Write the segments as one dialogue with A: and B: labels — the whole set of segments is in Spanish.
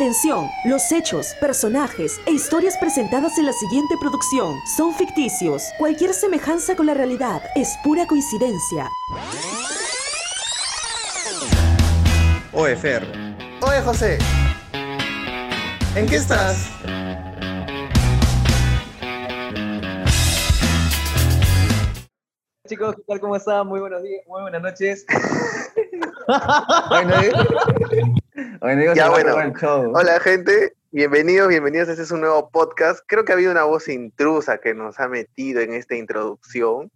A: Atención, los hechos, personajes e historias presentadas en la siguiente producción son ficticios. Cualquier semejanza con la realidad es pura coincidencia.
B: Oye, Fer.
C: Oye, José. ¿En qué estás?
D: Chicos, ¿qué tal? ¿Cómo están? Muy buenos días, muy buenas noches.
C: Ya, bueno. Hola, gente. Bienvenidos, bienvenidos. Este es un nuevo podcast. Creo que ha habido una voz intrusa que nos ha metido en esta introducción.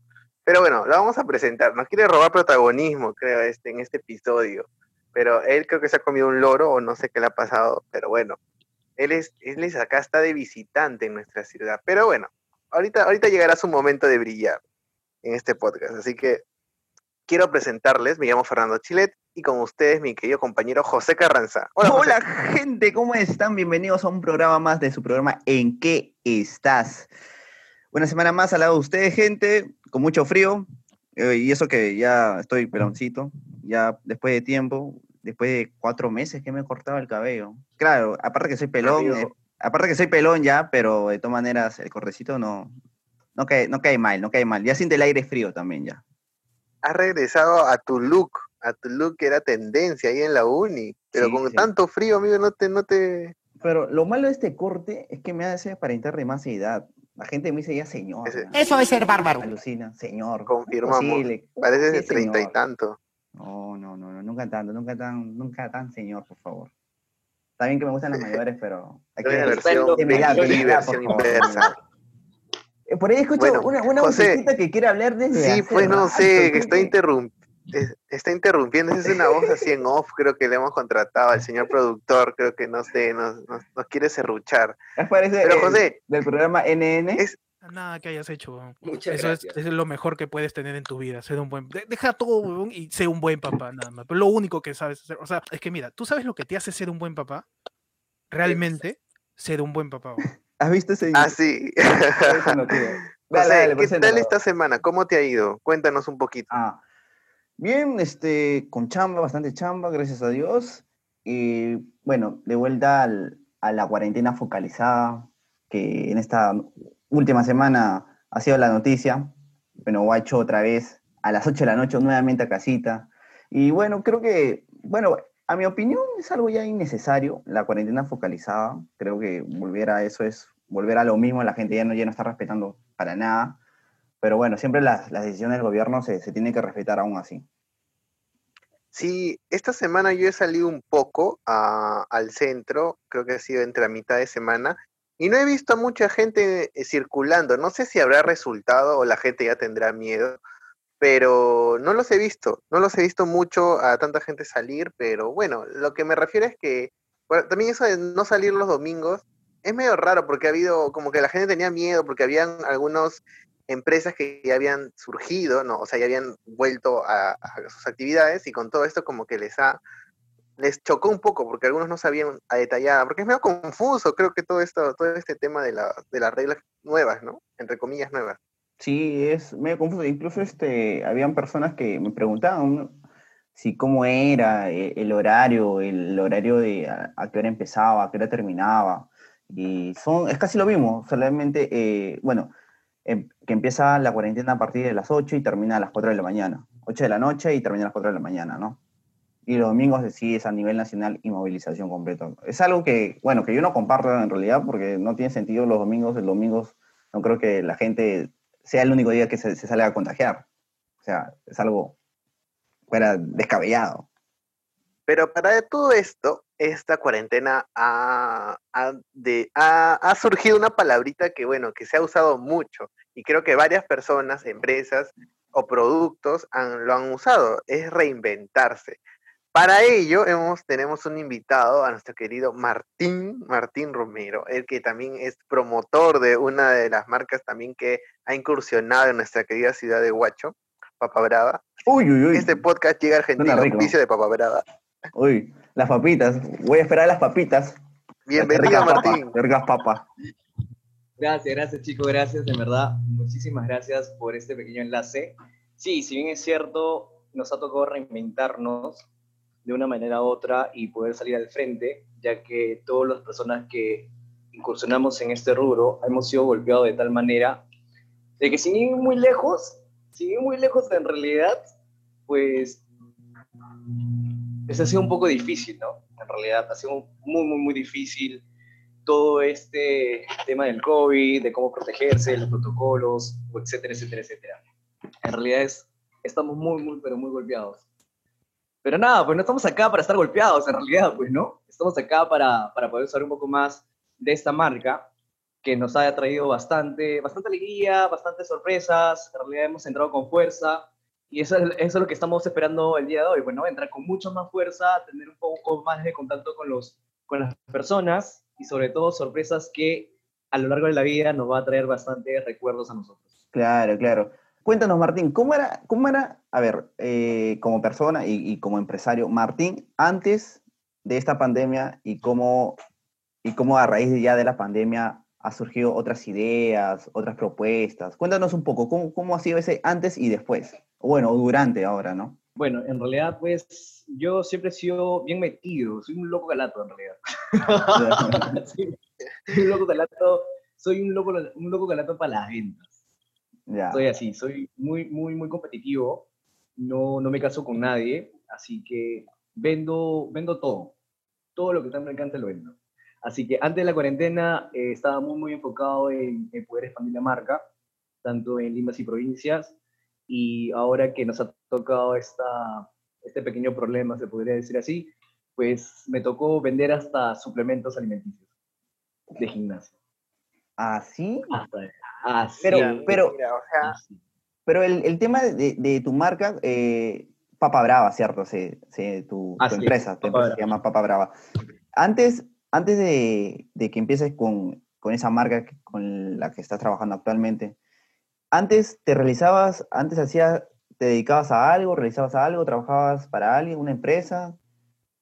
C: Pero bueno, la vamos a presentar. Nos quiere robar protagonismo, creo, este, en este episodio. Pero él creo que se ha comido un loro o no sé qué le ha pasado. Pero bueno, él es, él es acá, está de visitante en nuestra ciudad. Pero bueno, ahorita, ahorita llegará su momento de brillar en este podcast. Así que quiero presentarles, me llamo Fernando Chilet y con ustedes mi querido compañero José Carranza.
B: Hola, gente, ¿cómo están? Bienvenidos a un programa más de su programa ¿En qué estás? Una semana más al lado de ustedes, gente, con mucho frío. Eh, y eso que ya estoy peloncito, ya después de tiempo, después de cuatro meses que me he cortado el cabello. Claro, aparte que soy pelón, eh, aparte que soy pelón ya, pero de todas maneras el correcito no, no cae, no cae mal, no cae mal. Ya siente el aire frío también ya.
C: Has regresado a tu look, a tu look que era tendencia ahí en la uni, pero con tanto frío, amigo, no te, no te...
B: Pero lo malo de este corte es que me hace aparentar de más edad. La gente me dice ya señor.
E: Eso es ser bárbaro.
B: Alucina, señor.
C: Confirmamos. Parece de treinta y tanto.
B: No, no, no, no, nunca tanto, nunca tan, nunca tan señor, por favor. Está bien que me gustan las mayores, pero
C: hay que versión, versión inversa.
B: Eh, por ahí escucho una, una que quiere hablar desde.
C: Sí, pues no sé, que está, está interrumpiendo. Esa es una voz así en off, creo que le hemos contratado al señor productor, creo que no sé, nos, nos, quiere serruchar.
B: Pero José. Del programa NN.
F: Es, Nada que hayas hecho. Eso es, es, lo mejor que puedes tener en tu vida. Ser un buen. Deja todo, y sé un buen papá, nada más. Pero lo único que sabes hacer. O sea, es que mira, ¿tú sabes lo que te hace ser un buen papá? Realmente, ser un buen papá.
B: ¿Has visto ese
C: Ah, sí. ¿qué tal esta semana? ¿Cómo te ha ido? Cuéntanos un poquito.
B: Ah, bien, este, con chamba, bastante chamba, gracias a Dios. Y bueno, de vuelta a la cuarentena focalizada, que en esta última semana ha sido la noticia. Bueno, hecho otra vez a las 8 de la noche nuevamente a casita. Y bueno, creo que, bueno, a mi opinión es algo ya innecesario, la cuarentena focalizada. Creo que volver a eso es volver a lo mismo, la gente ya no, ya no está respetando para nada. Pero bueno, siempre las, decisiones del gobierno se, se tienen que respetar aún así.
C: Sí, esta semana yo he salido un poco al centro, creo que ha sido entre la mitad de semana, y no he visto a mucha gente eh, circulando. No sé si habrá resultado o la gente ya tendrá miedo, pero no los he visto, no los he visto mucho a tanta gente salir, pero bueno, lo que me refiero es que también eso de no salir los domingos es medio raro porque ha habido, como que la gente tenía miedo porque habían algunas empresas que ya habían surgido, ¿no? O sea, ya habían vuelto a, sus actividades y con todo esto como que les ha, les chocó un poco porque algunos no sabían a detallada, porque es medio confuso, creo que todo esto, todo este tema de, la, de las reglas nuevas, ¿no? Entre comillas nuevas.
B: Sí, es medio confuso. Incluso este, habían personas que me preguntaban si cómo era eh, el, horario, el horario de a, qué hora empezaba, a qué hora terminaba. Y son, es casi lo mismo, solamente, eh, bueno, em, que empieza la cuarentena a partir de las 8 y termina a las 4 de la mañana. 8 de la noche y termina a las 4 de la mañana, ¿no? Y los domingos sí es a nivel nacional y movilización completa. Es algo que, bueno, que yo no comparto en realidad porque no tiene sentido los domingos. El domingo no creo que la gente sea el único día que se, se sale a contagiar. O sea, es algo fuera descabellado.
C: Pero para todo esto, esta cuarentena ha, de, ha, surgido una palabrita que, bueno, que se ha usado mucho y creo que varias personas, empresas o productos lo han usado, es reinventarse. Para ello hemos, tenemos un invitado a nuestro querido Martín, Martín Romero, el que también es promotor de una de las marcas también que ha incursionado en nuestra querida ciudad de Huacho, Papa Brava.
B: Uy, uy, uy.
C: Este podcast llega a Argentina, oficio de Papa Brava.
B: Uy, las papitas. Voy a esperar las papitas.
C: Bienvenido, Martín.
B: Vergas papa.
D: Gracias, gracias chicos, gracias, de verdad. Muchísimas gracias por este pequeño enlace. Sí, si bien es cierto, nos ha tocado reinventarnos de una manera u otra y poder salir al frente, ya que todas las personas que incursionamos en este rubro hemos sido golpeados de tal manera de que sin ir muy lejos, sin ir muy lejos en realidad, pues, pues ha sido un poco difícil, ¿no? En realidad ha sido muy, muy, muy difícil todo este tema del COVID, de cómo protegerse, los protocolos, etcétera, etcétera, etcétera. En realidad es, estamos muy, muy, pero muy golpeados. Pero nada, pues no estamos acá para estar golpeados, en realidad, pues, ¿no? Estamos acá para, para poder saber un poco más de esta marca que nos ha traído bastante, bastante alegría, bastantes sorpresas. En realidad hemos entrado con fuerza y eso es, eso es lo que estamos esperando el día de hoy. Bueno, entrar con mucha más fuerza, tener un poco más de contacto con, los, con las personas y sobre todo sorpresas que a lo largo de la vida nos va a traer bastantes recuerdos a nosotros.
B: Claro, claro. Cuéntanos, Martín, ¿cómo era, cómo era a ver, eh, como persona y, y, como empresario, Martín, antes de esta pandemia y cómo, y cómo a raíz ya de la pandemia ha surgido otras ideas, otras propuestas? Cuéntanos un poco, ¿cómo, cómo ha sido ese antes y después? O bueno, durante ahora, ¿no?
D: Bueno, en realidad, pues yo siempre he sido bien metido, soy un loco galato en realidad. sí, un loco galato, soy un loco, un loco galato para las ventas. Soy así, soy muy, muy, muy competitivo, no, no me caso con nadie, así que vendo, vendo todo, todo lo que está me encanta lo vendo. Así que antes de la cuarentena eh, estaba muy, muy enfocado en, en, poder expandir la marca, tanto en limas y provincias, y ahora que nos ha tocado esta, este pequeño problema, se podría decir así, pues me tocó vender hasta suplementos alimenticios de gimnasio.
B: ¿Ah, sí?
D: Hasta,
B: Así, pero, pero, mira, o sea, pero el, el, tema de, de, tu marca, eh, Papa Brava, ¿cierto? Sí, sí, tu, tu empresa, tu empresa se llama Papa Brava. Antes, antes de, de que empieces con, con, esa marca con la que estás trabajando actualmente, antes te realizabas, antes hacías, te dedicabas a algo, realizabas algo, trabajabas para alguien, una empresa.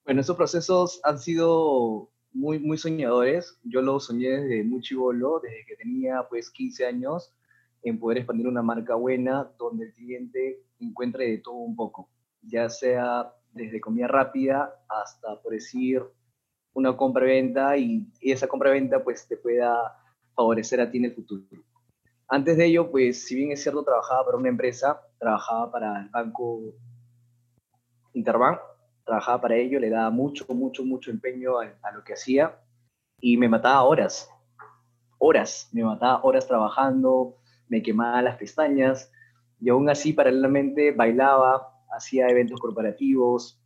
D: Bueno, esos procesos han sido muy, muy soñadores. Yo lo soñé desde muy chivolo, desde que tenía pues 15 años, en poder expandir una marca buena donde el cliente encuentre de todo un poco, ya sea desde comida rápida hasta, por decir, una compra-venta y, y, esa compra-venta pues te pueda favorecer a ti en el futuro. Antes de ello, pues si bien es cierto, trabajaba para una empresa, trabajaba para el banco Interbank, trabajaba para ello, le daba mucho, mucho, mucho empeño a, lo que hacía y me mataba horas, horas, me mataba horas trabajando, me quemaba las pestañas y aún así paralelamente bailaba, hacía eventos corporativos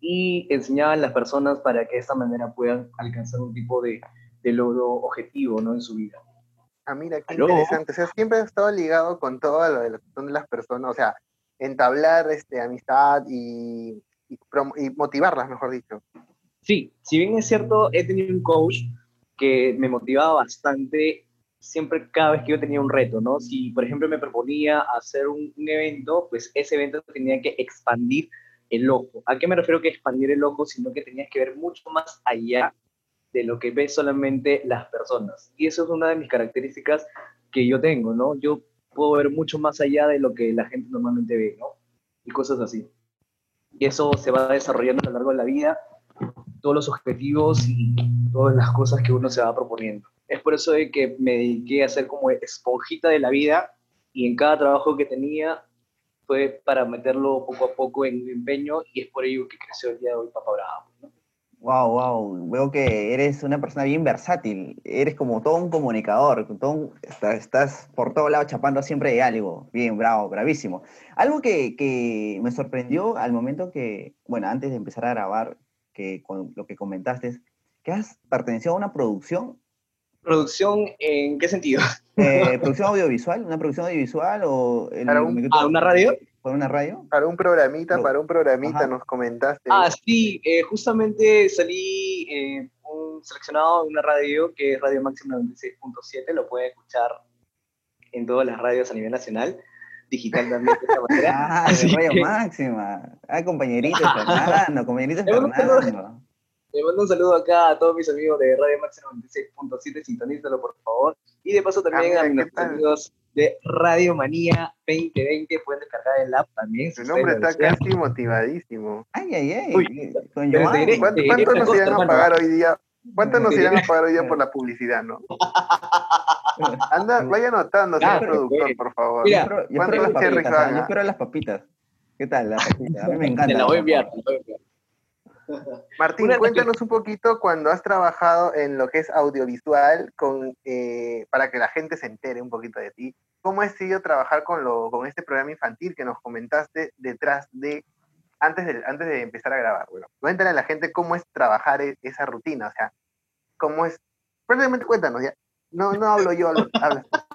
D: y enseñaba a las personas para que de esta manera puedan alcanzar un tipo de, de logro objetivo ¿no? en su vida.
C: Ah, mira, qué ¿Aló? interesante. O sea, siempre he estado ligado con todo lo de, son las personas, o sea, entablar este, amistad y y, y motivarlas, mejor dicho.
D: Sí, si bien es cierto, he tenido un coach que me motivaba bastante siempre cada vez que yo tenía un reto, ¿no? Si, por ejemplo, me proponía hacer un, un, evento, pues ese evento tenía que expandir el ojo. ¿A qué me refiero que expandir el ojo? Sino que tenías que ver mucho más allá de lo que ven solamente las personas. Y eso es una de mis características que yo tengo, ¿no? Yo puedo ver mucho más allá de lo que la gente normalmente ve, ¿no? Y cosas así y eso se va desarrollando a lo largo de la vida, todos los objetivos y todas las cosas que uno se va proponiendo. Es por eso de que me dediqué a ser como esponjita de la vida y en cada trabajo que tenía fue para meterlo poco a poco en empeño y es por ello que creció el día de hoy Papa Bravo. ¿no?
B: Wow, wow, veo que eres una persona bien versátil, eres como todo un comunicador, todo un, estás, estás, por todo lado chapando siempre de algo, bien, bravo, bravísimo. Algo que, que, me sorprendió al momento que, bueno, antes de empezar a grabar, que con lo que comentaste, que has pertenecido a una producción.
D: ¿Producción en qué sentido?
B: Eh, ¿Producción audiovisual? ¿Una producción audiovisual o...?
D: El, ¿Para un, ¿A una radio?
B: ¿Para una radio?
C: Para un programita, no. para un programita Ajá. nos comentaste.
D: Ah, sí, eh, justamente salí eh, un seleccionado en una radio que es Radio Máxima 96.7, lo pueden escuchar en todas las radios a nivel nacional, digital también de esta manera.
B: Ah, Así Radio que... Máxima. Ah, compañerito Fernando, compañerito Fernando.
D: Le mando un saludo acá a todos mis amigos de Radio Máxima 96.7, sintonízalo por favor. Y de paso también ah, a mis amigos de Radio Manía 2020. Pueden descargar el app también.
C: Su nombre está casi motivadísimo.
B: Ay, ay, ay.
C: ¿Cuánto, nos irán a pagar hoy día? ¿Cuánto nos irán a pagar hoy día por la publicidad, no? Anda, vaya anotando, señor productor, por favor.
B: Mira, yo espero, las papitas, yo espero las papitas. ¿Qué tal? Las papitas? A mí me encanta. Te
D: la voy a enviar, te la voy a enviar.
C: Martín, cuéntanos un poquito cuando has trabajado en lo que es audiovisual con, eh, para que la gente se entere un poquito de ti. ¿Cómo has sido trabajar con, lo, con este programa infantil que nos comentaste detrás de, antes de, antes de empezar a grabar? Bueno, cuéntale a la gente cómo es trabajar e, esa rutina, o sea, cómo es, prácticamente cuéntanos ya. No, no hablo yo, hablo.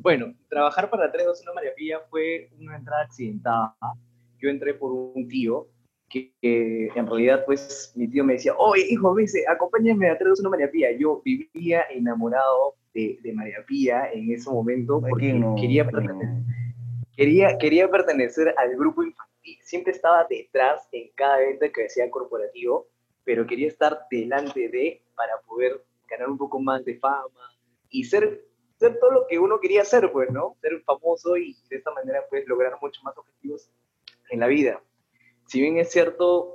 D: Bueno, trabajar para 321 María Pía fue una entrada accidentada. Yo entré por un tío que, en realidad, pues, mi tío me decía, oye, hijo, me dice, acompáñame a traer una María Pía. Yo vivía enamorado de, de María Pía en ese momento porque quería, pertenecer, quería, quería pertenecer al grupo infantil. Siempre estaba detrás en cada evento que hacía corporativo, pero quería estar delante de para poder ganar un poco más de fama y ser, ser todo lo que uno quería ser, pues, ¿no? Ser famoso y de esta manera, pues, lograr muchos más objetivos en la vida si bien es cierto,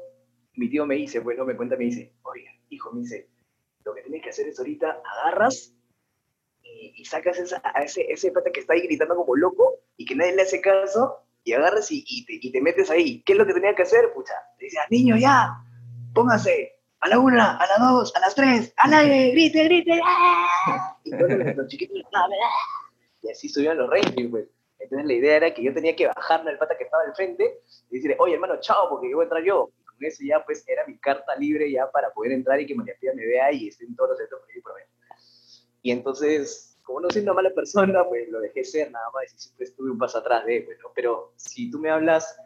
D: mi tío me dice, pues no me cuenta, me dice, oye, hijo, me dice, lo que tienes que hacer es ahorita agarras y, sacas a ese, ese pata que está ahí gritando como loco y que nadie le hace caso y agarras y, y, te, y te, metes ahí. ¿Qué es lo que tenía que hacer? Pucha, te decía, niño, ya, póngase a la una, a las dos, a las tres, a nadie, grite, grite, ¡ah! Y todos los, chiquitos, ¡ah! y así subían los reyes, pues. Entonces la idea era que yo tenía que bajarme al pata que estaba al frente y decirle, oye hermano, chao, porque yo voy a entrar yo. Y con eso ya pues era mi carta libre ya para poder entrar y que María Pía me vea y esté en todos los eventos por ahí Y entonces, como no soy una mala persona, pues lo dejé ser nada más y siempre estuve un paso atrás de, pues, pero si tú me hablas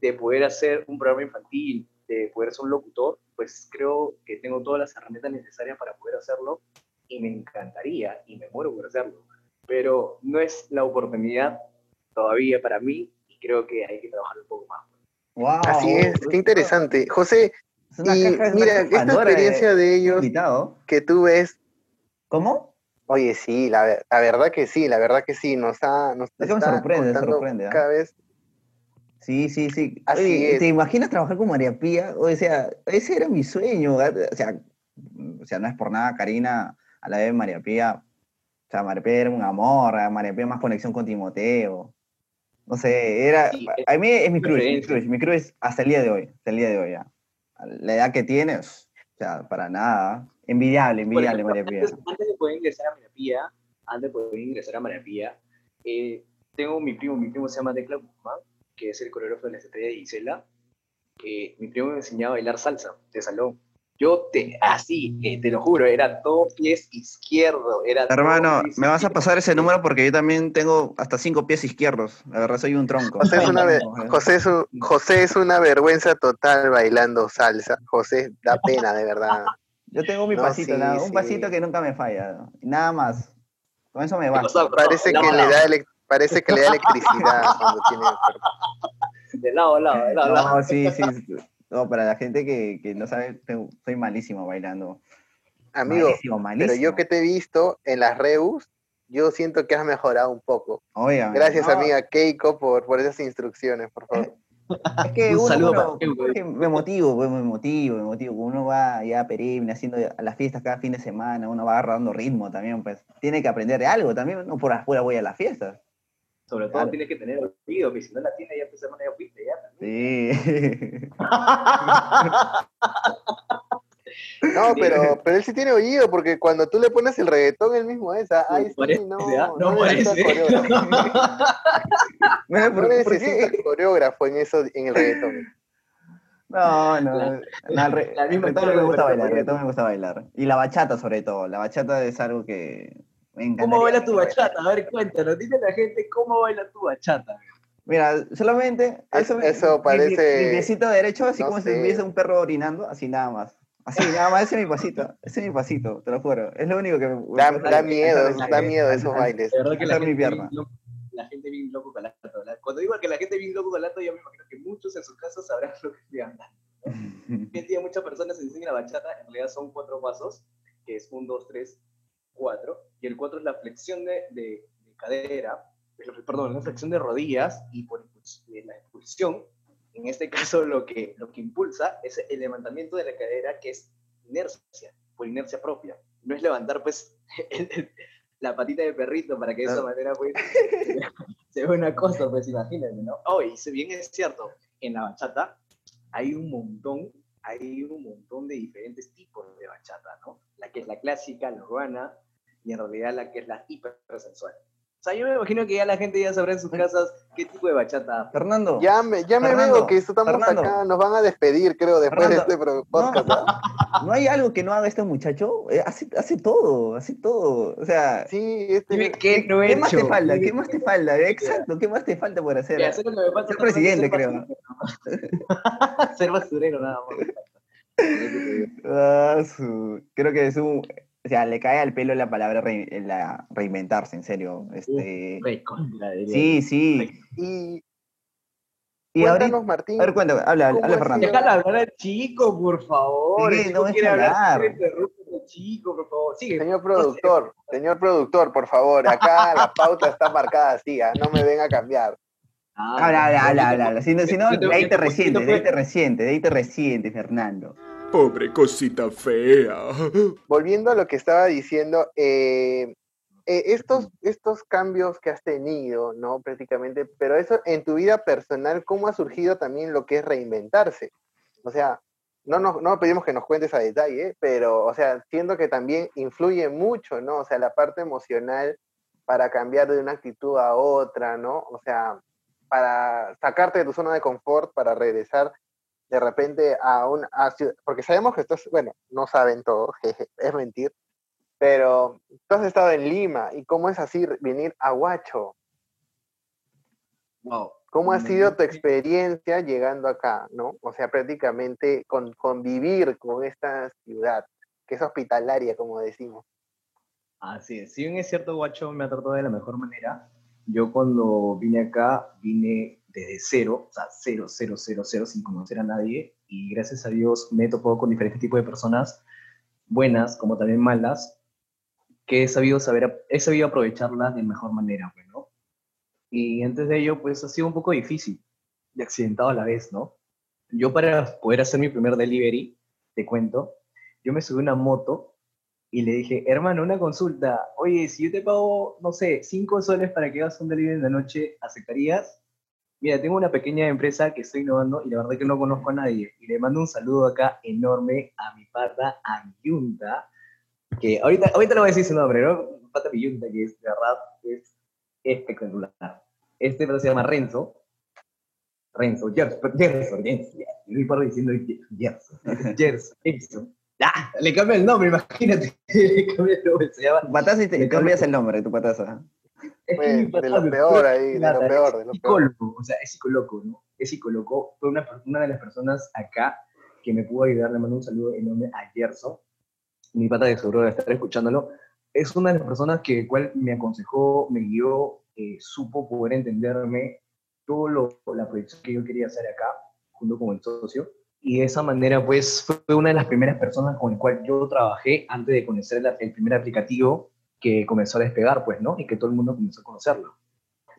D: de poder hacer un programa infantil, de poder ser un locutor, pues creo que tengo todas las herramientas necesarias para poder hacerlo y me encantaría y me muero por hacerlo. Pero no es la oportunidad todavía para mí y creo que hay que trabajar un poco más.
C: Wow, Así es, qué interesante. José, y mira, esta experiencia de, ellos que tú ves.
B: ¿Cómo?
C: Oye, sí, la, la, verdad que sí, la verdad que sí, nos, ha, nos
B: es me sorprende, sorprende. ¿ah?
C: Cada vez.
B: Sí, sí, sí. Así ¿Te imaginas trabajar con María Pía? O sea, ese era mi sueño. O sea, o sea, no es por nada, Karina, a la vez María Pía. O sea, María Pía era un amor, María Pía más conexión con Timoteo. No sé, era. a mí es mi cruz, mi cruz, mi cruz hasta el día de hoy, hasta el día de hoy ya. La edad que tienes, o sea, para nada. Envidiable, envidiable, María Pía.
D: Antes, de poder ingresar a María Pía, antes de poder ingresar a María Pía, eh, tengo mi primo, mi primo se llama Declan Guzmán, que es el coreógrafo de la estrella de Gisela. Eh, mi primo me enseñaba a bailar salsa de salón. Yo te, así, eh, te lo juro, era todo pies izquierdo. Era
B: Hermano, me vas a pasar ese número porque yo también tengo hasta cinco pies izquierdos. La verdad, soy un tronco.
C: José es una, José es José es una vergüenza total bailando salsa. José, da pena, de verdad.
B: Yo tengo mi pasito, un pasito que nunca me falla. Nada más. Con eso me basta.
C: Parece, que, le da parece que le da electricidad cuando tiene
D: De lado a lado, de lado a lado.
B: No, sí, sí. No, para la gente que, que no sabe, soy malísimo bailando.
C: Amigo, pero yo que te he visto en las Reus, yo siento que has mejorado un poco. Gracias, amiga Keiko, por, por esas instrucciones, por favor.
B: Es que un saludo me motivo, pues, me motivo, me motivo. Uno va ya perenne haciendo las fiestas cada fin de semana, uno va agarrando ritmo también, pues tiene que aprender de algo también, no por afuera voy a las fiestas.
D: Sobre todo tienes que tener oído, que si no la tienes ya pues ya fuiste ya
B: Sí.
C: No, pero, pero él sí tiene oído, porque cuando tú le pones el reggaetón, él mismo es. Ah,
D: ay,
C: sí,
D: no, no, no necesita
C: no necesita coreógrafo en eso, en el reggaetón.
B: No, no. La, el, re, me gusta bailar, el me gusta bailar. Y la bachata, sobre todo. La bachata es algo que
D: ¿Cómo baila tu bachata? A ver, cuéntanos. Dile a la gente cómo baila tu bachata.
B: Mira, solamente
C: eso, eso parece.
B: Mi, piecito derecho, así como si hubiese un perro orinando, así nada más. Así, nada más, ese es mi pasito. Ese es mi pasito, te lo juro. Es lo único que me.
C: Da, da miedo, da miedo esos bailes.
D: De verdad que la gente, mi pierna. la gente bien loco con lato. Cuando digo que la gente bien loco con lato, yo me imagino que muchos en sus casos sabrán lo que estoy hablando. Hoy en día muchas personas enseñan la bachata, en realidad son cuatro pasos, que es un, dos, tres, cuatro. Y el cuatro es la flexión de, de cadera, perdón, una flexión de rodillas y por la expulsión, en este caso lo que, lo que impulsa es el levantamiento de la cadera que es inercia, por inercia propia. No es levantar pues la patita de perrito para que de esa manera pues se vea una cosa, pues imagínense, ¿no? Oh, y si bien es cierto, en la bachata hay un montón, hay un montón de diferentes tipos de bachata, ¿no? La que es la clásica, la urbana, y en realidad la que es la hipersensual. O sea, yo me imagino que ya la gente ya sabrá en sus casas qué tipo de bachata.
B: Fernando.
C: Ya me, ya me veo que estamos acá, nos van a despedir, creo, después de este podcast.
B: No, hay algo que no haga este muchacho? Eh, hace, hace todo, hace todo. O sea.
C: Sí, este.
B: ¿Qué, no ¿qué más te falta? ¿Qué más te falta? Exacto, ¿qué más te falta por hacer?
D: ser
B: presidente, creo.
D: ser basurero, nada más.
B: Ah, creo que es un, o sea, le cae al pelo la palabra la reinventarse, en serio. Este... sí, sí.
C: Y,
B: y cuéntanos, Martín. A ver, cuéntame, habla, habla Fernando.
D: Déjala hablar al chico, por favor.
B: Sí, no quiere hablar.
D: chico, por favor. Sigue.
C: Señor productor, señor productor, por favor, acá la pauta está marcada así, ¿ah? no me venga a cambiar.
B: Ah, habla, habla, habla, habla. Si no, si no de ahí te resiente, de ahí te resiente, de ahí te resiente, Fernando.
E: Pobre cosita fea.
C: Volviendo a lo que estaba diciendo, eh, eh, estos, estos cambios que has tenido, ¿no? Prácticamente, pero eso en tu vida personal, ¿cómo ha surgido también lo que es reinventarse? O sea, no, no, no pedimos que nos cuentes a detalle, pero, o sea, siento que también influye mucho, ¿no? O sea, la parte emocional para cambiar de una actitud a otra, ¿no? O sea, para sacarte de tu zona de confort, para regresar de repente a un, porque sabemos que esto es, bueno, no saben todo, es mentir, pero tú has estado en Lima y cómo es así venir a Huacho.
D: Wow.
C: ¿Cómo ha sido tu experiencia llegando acá, no? O sea, prácticamente con, convivir con esta ciudad, que es hospitalaria, como decimos.
D: Así es. Si bien es cierto, Huacho me ha tratado de la mejor manera, yo cuando vine acá, vine desde cero, o sea, cero, cero, cero, cero, sin conocer a nadie. Y gracias a Dios me he topado con diferentes tipos de personas, buenas como también malas, que he sabido, saber, he sabido aprovecharlas de mejor manera. Pues, y antes de ello, pues ha sido un poco difícil y accidentado a la vez, ¿no? Yo para poder hacer mi primer delivery, te cuento, yo me subí a una moto y le dije, hermano, una consulta, oye, si yo te pago, no sé, cinco soles para que hagas un delivery en la noche, ¿aceptarías? Mira, tengo una pequeña empresa que estoy innovando y la verdad que no conozco a nadie. Y le mando un saludo acá enorme a mi pata Ayunta, que ahorita, ahorita no voy a decir su nombre, ¿no? Pata Ayunta, que es, de verdad, es espectacular. Este se llama Renzo. Renzo, Gerson, Gerson, Gerson. Y paro diciendo Gerson, Gerson, Gerson. Ah, le cambia el nombre, imagínate. le cambia el nombre, se llama.
B: Pataza y te cambias el nombre, tu pataza
C: de lo peor ahí, de lo peor, de lo
D: psicólogo, o sea, es psicólogo, ¿no? Es psicólogo. Fue una, una de las personas acá que me pudo ayudar, le mando un saludo enorme a Gerson, mi pata de seguro de estar escuchándolo. Es una de las personas que cual me aconsejó, me guió, eh, supo poder entenderme todo lo, la proyección que yo quería hacer acá, junto con el socio. Y de esa manera, pues, fue una de las primeras personas con la cual yo trabajé antes de conocer el primer aplicativo que comenzó a despegar, pues, ¿no? Y que todo el mundo comenzó a conocerlo.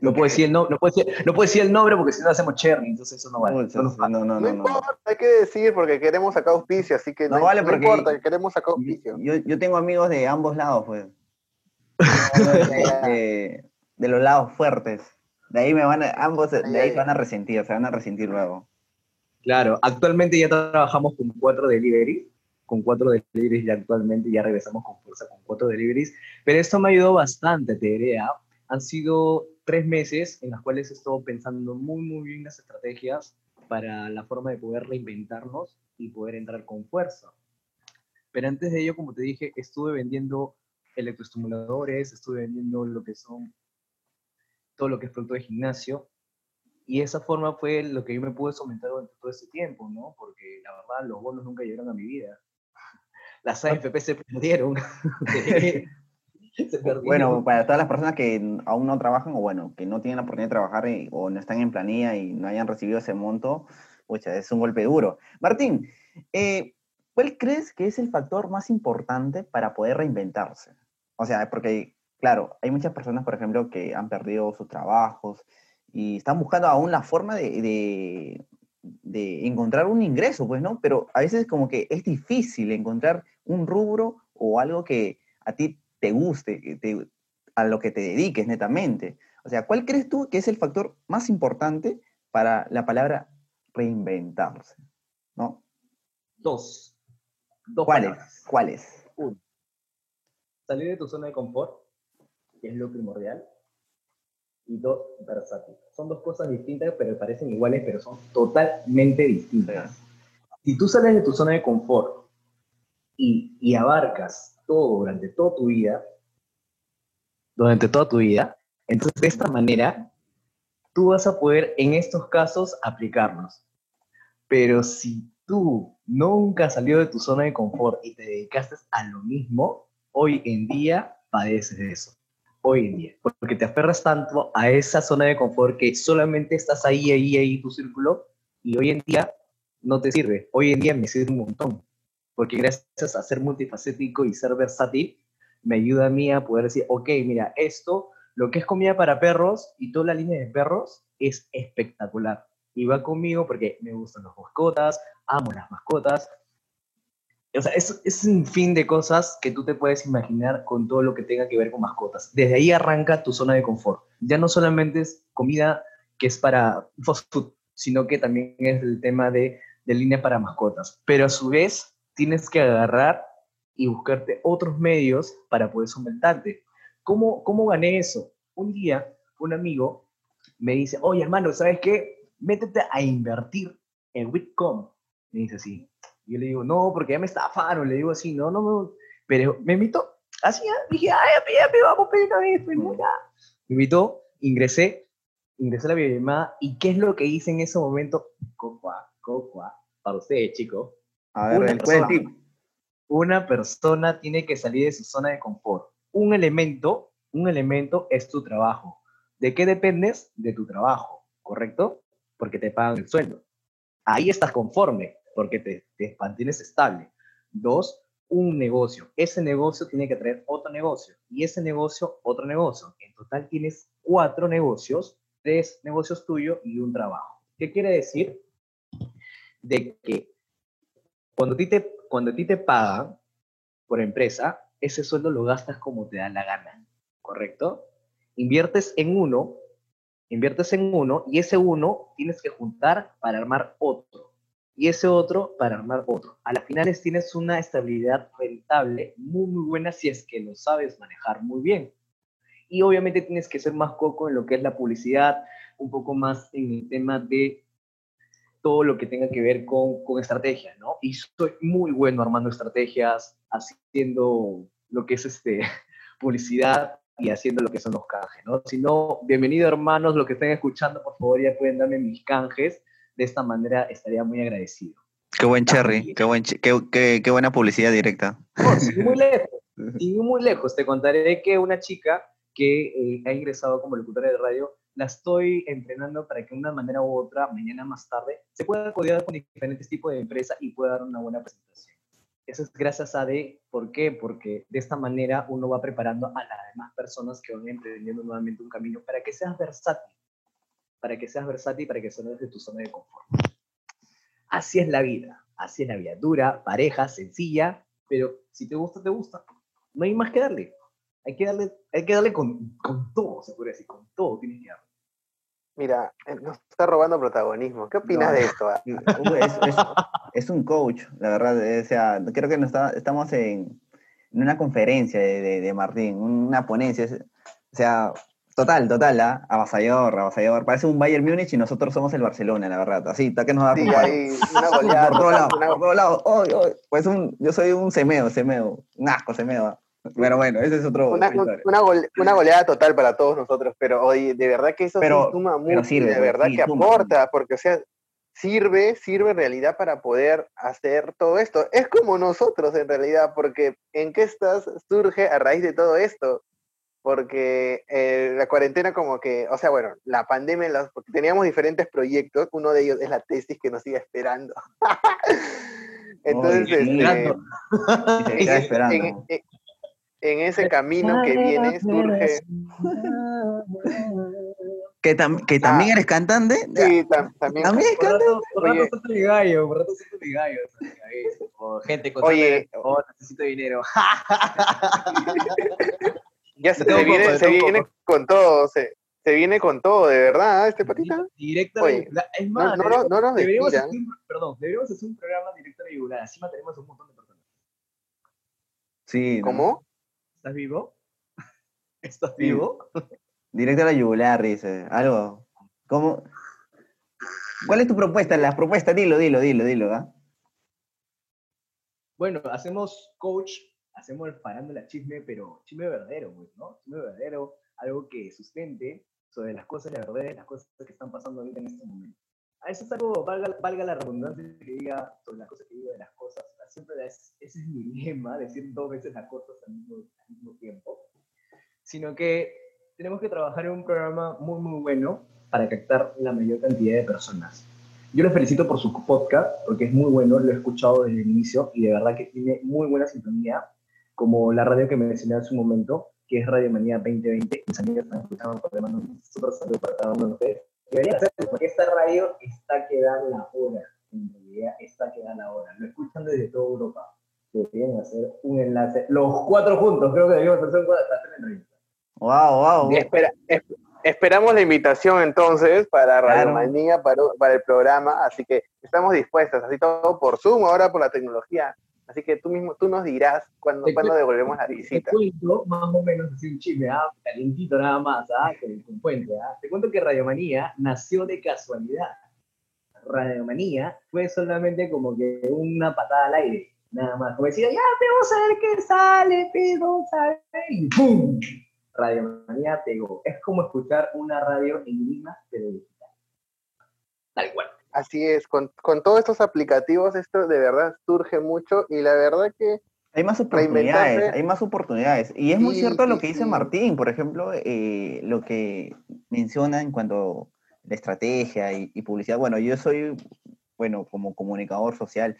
D: No puedo decir el, no, no puedo decir, no puedo decir el nombre porque si no hacemos cherry, entonces eso no vale.
B: No, no, no, no,
C: importa, hay que decir porque queremos sacar auspicio, así que no, vale porque importa, queremos sacar auspicio.
B: Yo, yo, tengo amigos de ambos lados, pues. de, de, los lados fuertes. De ahí me van a, ambos, de ahí van a resentir, se van a resentir luego.
D: Claro, actualmente ya trabajamos con cuatro delivery con cuatro deliveries ya actualmente, ya regresamos con fuerza con cuatro deliveries, pero esto me ayudó bastante, te diré, ¿ah? han sido tres meses en los cuales he estado pensando muy, muy bien las estrategias para la forma de poder reinventarnos y poder entrar con fuerza. Pero antes de ello, como te dije, estuve vendiendo electroestimuladores, estuve vendiendo lo que son todo lo que es producto de gimnasio, y esa forma fue lo que yo me pude someter durante todo ese tiempo, ¿no? Porque la verdad los bonos nunca llegaron a mi vida las AFP se perdieron.
B: Bueno, para todas las personas que aún no trabajan o bueno, que no tienen la oportunidad de trabajar o no están en planilla y no hayan recibido ese monto, pucha, es un golpe duro. Martín, eh, ¿cuál crees que es el factor más importante para poder reinventarse? O sea, porque claro, hay muchas personas, por ejemplo, que han perdido sus trabajos y están buscando aún la forma de, de, encontrar un ingreso, pues, ¿no? Pero a veces como que es difícil encontrar un rubro o algo que a ti te guste, a lo que te dediques netamente. O sea, ¿cuál crees tú que es el factor más importante para la palabra reinventarse? ¿No?
D: Dos.
B: ¿Cuáles? ¿Cuáles?
D: Uno. Salir de tu zona de confort, que es lo primordial. Y dos, versátil. Son dos cosas distintas, pero parecen iguales, pero son totalmente distintas. Si tú sales de tu zona de confort y, y abarcas todo durante toda tu vida, durante toda tu vida, entonces de esta manera tú vas a poder en estos casos aplicarlos. Pero si tú nunca salido de tu zona de confort y te dedicaste a lo mismo, hoy en día padeces de eso. Hoy en día. Porque te aferras tanto a esa zona de confort que solamente estás ahí, ahí, ahí, tu círculo, y hoy en día no te sirve. Hoy en día me sirve un montón. Porque gracias a ser multifacético y ser versátil, me ayuda a mí a poder decir, ok, mira, esto, lo que es comida para perros y toda la línea de perros es espectacular. Y va conmigo porque me gustan las mascotas, amo las mascotas. O sea, es, es un fin de cosas que tú te puedes imaginar con todo lo que tenga que ver con mascotas. Desde ahí arranca tu zona de confort. Ya no solamente es comida que es para fast food, sino que también es el tema de, de línea para mascotas. Pero a su vez, tienes que agarrar y buscarte otros medios para poder solventarte. ¿Cómo, ¿Cómo gané eso? Un día, un amigo me dice, oye hermano, ¿sabes qué? Métete a invertir en Bitcoin. Me dice así. Yo le digo, no, porque ya me estafaron. Le digo así, no, no, no. Pero me invitó. Así, dije, ay, ya, me vamos a pedir una vez. Pues, Me invitó, ingresé, ingresé a la videollamada. ¿Y qué es lo que hice en ese momento? Cocoa, cocoa, para ustedes, chicos.
B: A ver, el persona,
D: una persona tiene que salir de su zona de confort. Un elemento, un elemento es tu trabajo. ¿De qué dependes? De tu trabajo, ¿correcto? Porque te pagan el sueldo. Ahí estás conforme, porque te, te mantienes estable. Dos, un negocio. Ese negocio tiene que traer otro negocio. Y ese negocio, otro negocio. En total tienes cuatro negocios, tres negocios tuyos y un trabajo. ¿Qué quiere decir? De que cuando a ti te, cuando a ti te pagan por empresa, ese sueldo lo gastas como te da la gana, ¿correcto? Inviertes en uno, inviertes en uno y ese uno tienes que juntar para armar otro y ese otro para armar otro. A las finales tienes una estabilidad rentable muy, muy buena si es que lo sabes manejar muy bien. Y obviamente tienes que ser más coco en lo que es la publicidad, un poco más en el tema de todo lo que tenga que ver con, con estrategia, ¿no? Y soy muy bueno armando estrategias, haciendo lo que es este, publicidad y haciendo lo que son los canjes, ¿no? Si no, bienvenido hermanos, lo que estén escuchando, por favor ya pueden darme mis canjes, de esta manera estaría muy agradecido.
B: Qué buen cherry, qué, buen, qué, qué, buena publicidad directa.
D: muy lejos, y muy lejos, te contaré que una chica que eh, ha ingresado como locutora de radio la estoy entrenando para que de una manera u otra, mañana más tarde, se pueda codear con diferentes tipos de empresas y pueda dar una buena presentación. Eso es gracias a D. ¿Por qué? Porque de esta manera uno va preparando a las demás personas que van emprendiendo nuevamente un camino para que seas versátil. Para que seas versátil, para que salgas de tu zona de confort. Así es la vida. Así es la vida. Dura, pareja, sencilla, pero si te gusta, te gusta. No hay más que darle hay que darle, hay que darle con, con todo, se podría decir, con todo tienes que darle.
C: Mira, eh, nos está robando protagonismo. ¿Qué opinas de esto? Ah?
B: Es, es, un coach, la verdad. Eh, o sea, creo que está, estamos en, en, una conferencia de, de, Martín, una ponencia. o sea, total, total, ¿ah? Avasallador, avasallador. Parece un Bayern Múnich y nosotros somos el Barcelona, la verdad. Así, está que nos da
C: sí, una goleada.
B: por todos lados, por todos lados. Oh, oh. Pues un, yo soy un semeo, semeo. Un asco, semeo. Pero bueno, ese es otro.
C: Una, una, goleada total para todos nosotros, pero hoy de verdad que eso suma mucho, sirve, de verdad que aporta, porque o sea, sirve, sirve en realidad para poder hacer todo esto. Es como nosotros en realidad, porque ¿en qué estás? Surge a raíz de todo esto. Porque eh, la cuarentena como que, o sea, bueno, la pandemia, porque teníamos diferentes proyectos, uno de ellos es la tesis que nos sigue esperando. Entonces,
B: este, esperando.
C: en ese camino que viene surge.
B: ¿Que, que también
C: Ah.
B: eres cantante?
C: Sí, tam- también.
B: ¿También es
D: Por rato,
B: cantante?
D: por rato
C: Oye.
D: siento mi gallo, por rato siento mi gallo. gente con
C: Oye.
D: oh, necesito dinero.
C: Ya se, se
D: poco,
C: viene, se viene con todo, se, se viene con todo, de verdad, este patita. Oye,
D: la- Es
C: No,
D: más,
C: no, no, no nos
D: deberíamos, hacer un, perdón, deberíamos hacer un programa directo de yugular. Así mataremos a un montón de personas.
B: Sí. ¿no?
C: ¿Cómo?
D: ¿Estás vivo? ¿Estás vivo?
B: Directo a la yugular, dice. Algo. ¿Cómo? ¿Cuál es tu propuesta? La propuesta, dilo, dilo, dilo, dilo, ¿ah?
D: Bueno, hacemos coach, hacemos el farándula chisme, pero chisme verdadero, pues, ¿no? Chisme verdadero, algo que sustente sobre las cosas, la verdad, las cosas que están pasando ahorita en este momento. A eso es algo, valga, valga la redundancia que diga sobre las cosas que digo de las cosas. Siempre es, ese es mi lema, decir dos veces las cosas al mismo, al mismo tiempo. Sino que tenemos que trabajar en un programa muy, muy bueno para captar la mayor cantidad de personas. Yo les felicito por su podcast, porque es muy bueno, lo he escuchado desde el inicio y de verdad que tiene muy buena sintonía, como la radio que me mencioné hace un momento, que es Radio Manía 2020. Mis amigos están escuchando, por mando un súper saludo para cada uno de ustedes. Deberían hacerlo, porque esta radio está que da la hora, en realidad está que da la hora. Lo escuchan desde toda Europa. Deberían hacer un enlace, los cuatro juntos, creo que deberíamos hacer un cuadro para hacer la entrevista.
B: Wow, wow.
C: Espera- es- esperamos la invitación entonces para Radio
B: Claro.
C: Manía, para, para el programa, así que estamos dispuestos, así todo por Zoom, ahora por la tecnología. Así que tú mismo, tú nos dirás cuándo,
D: Te cuento-
C: devolvemos la
D: Te
C: visita.
D: cuento, más o menos así un chisme, ah, calientito nada más, ah, con puente, ah. Te cuento que Radiomanía nació de casualidad. Radiomanía fue solamente como que una patada al aire, nada más. Como decía, ya, vamos a ver qué sale, pero vamos a ver, y ¡pum! Radiomanía pegó. Es como escuchar una radio en Lima, pero digital. Tal cual.
C: Así es, con, con todos estos aplicativos esto de verdad surge mucho y la verdad que
B: Hay más oportunidades, hay más oportunidades. Y es muy
C: Sí,
B: cierto lo que dice
C: sí.
B: Martín, por ejemplo, eh, lo que menciona en cuanto la estrategia y, y publicidad. Bueno, yo soy, bueno, como comunicador social,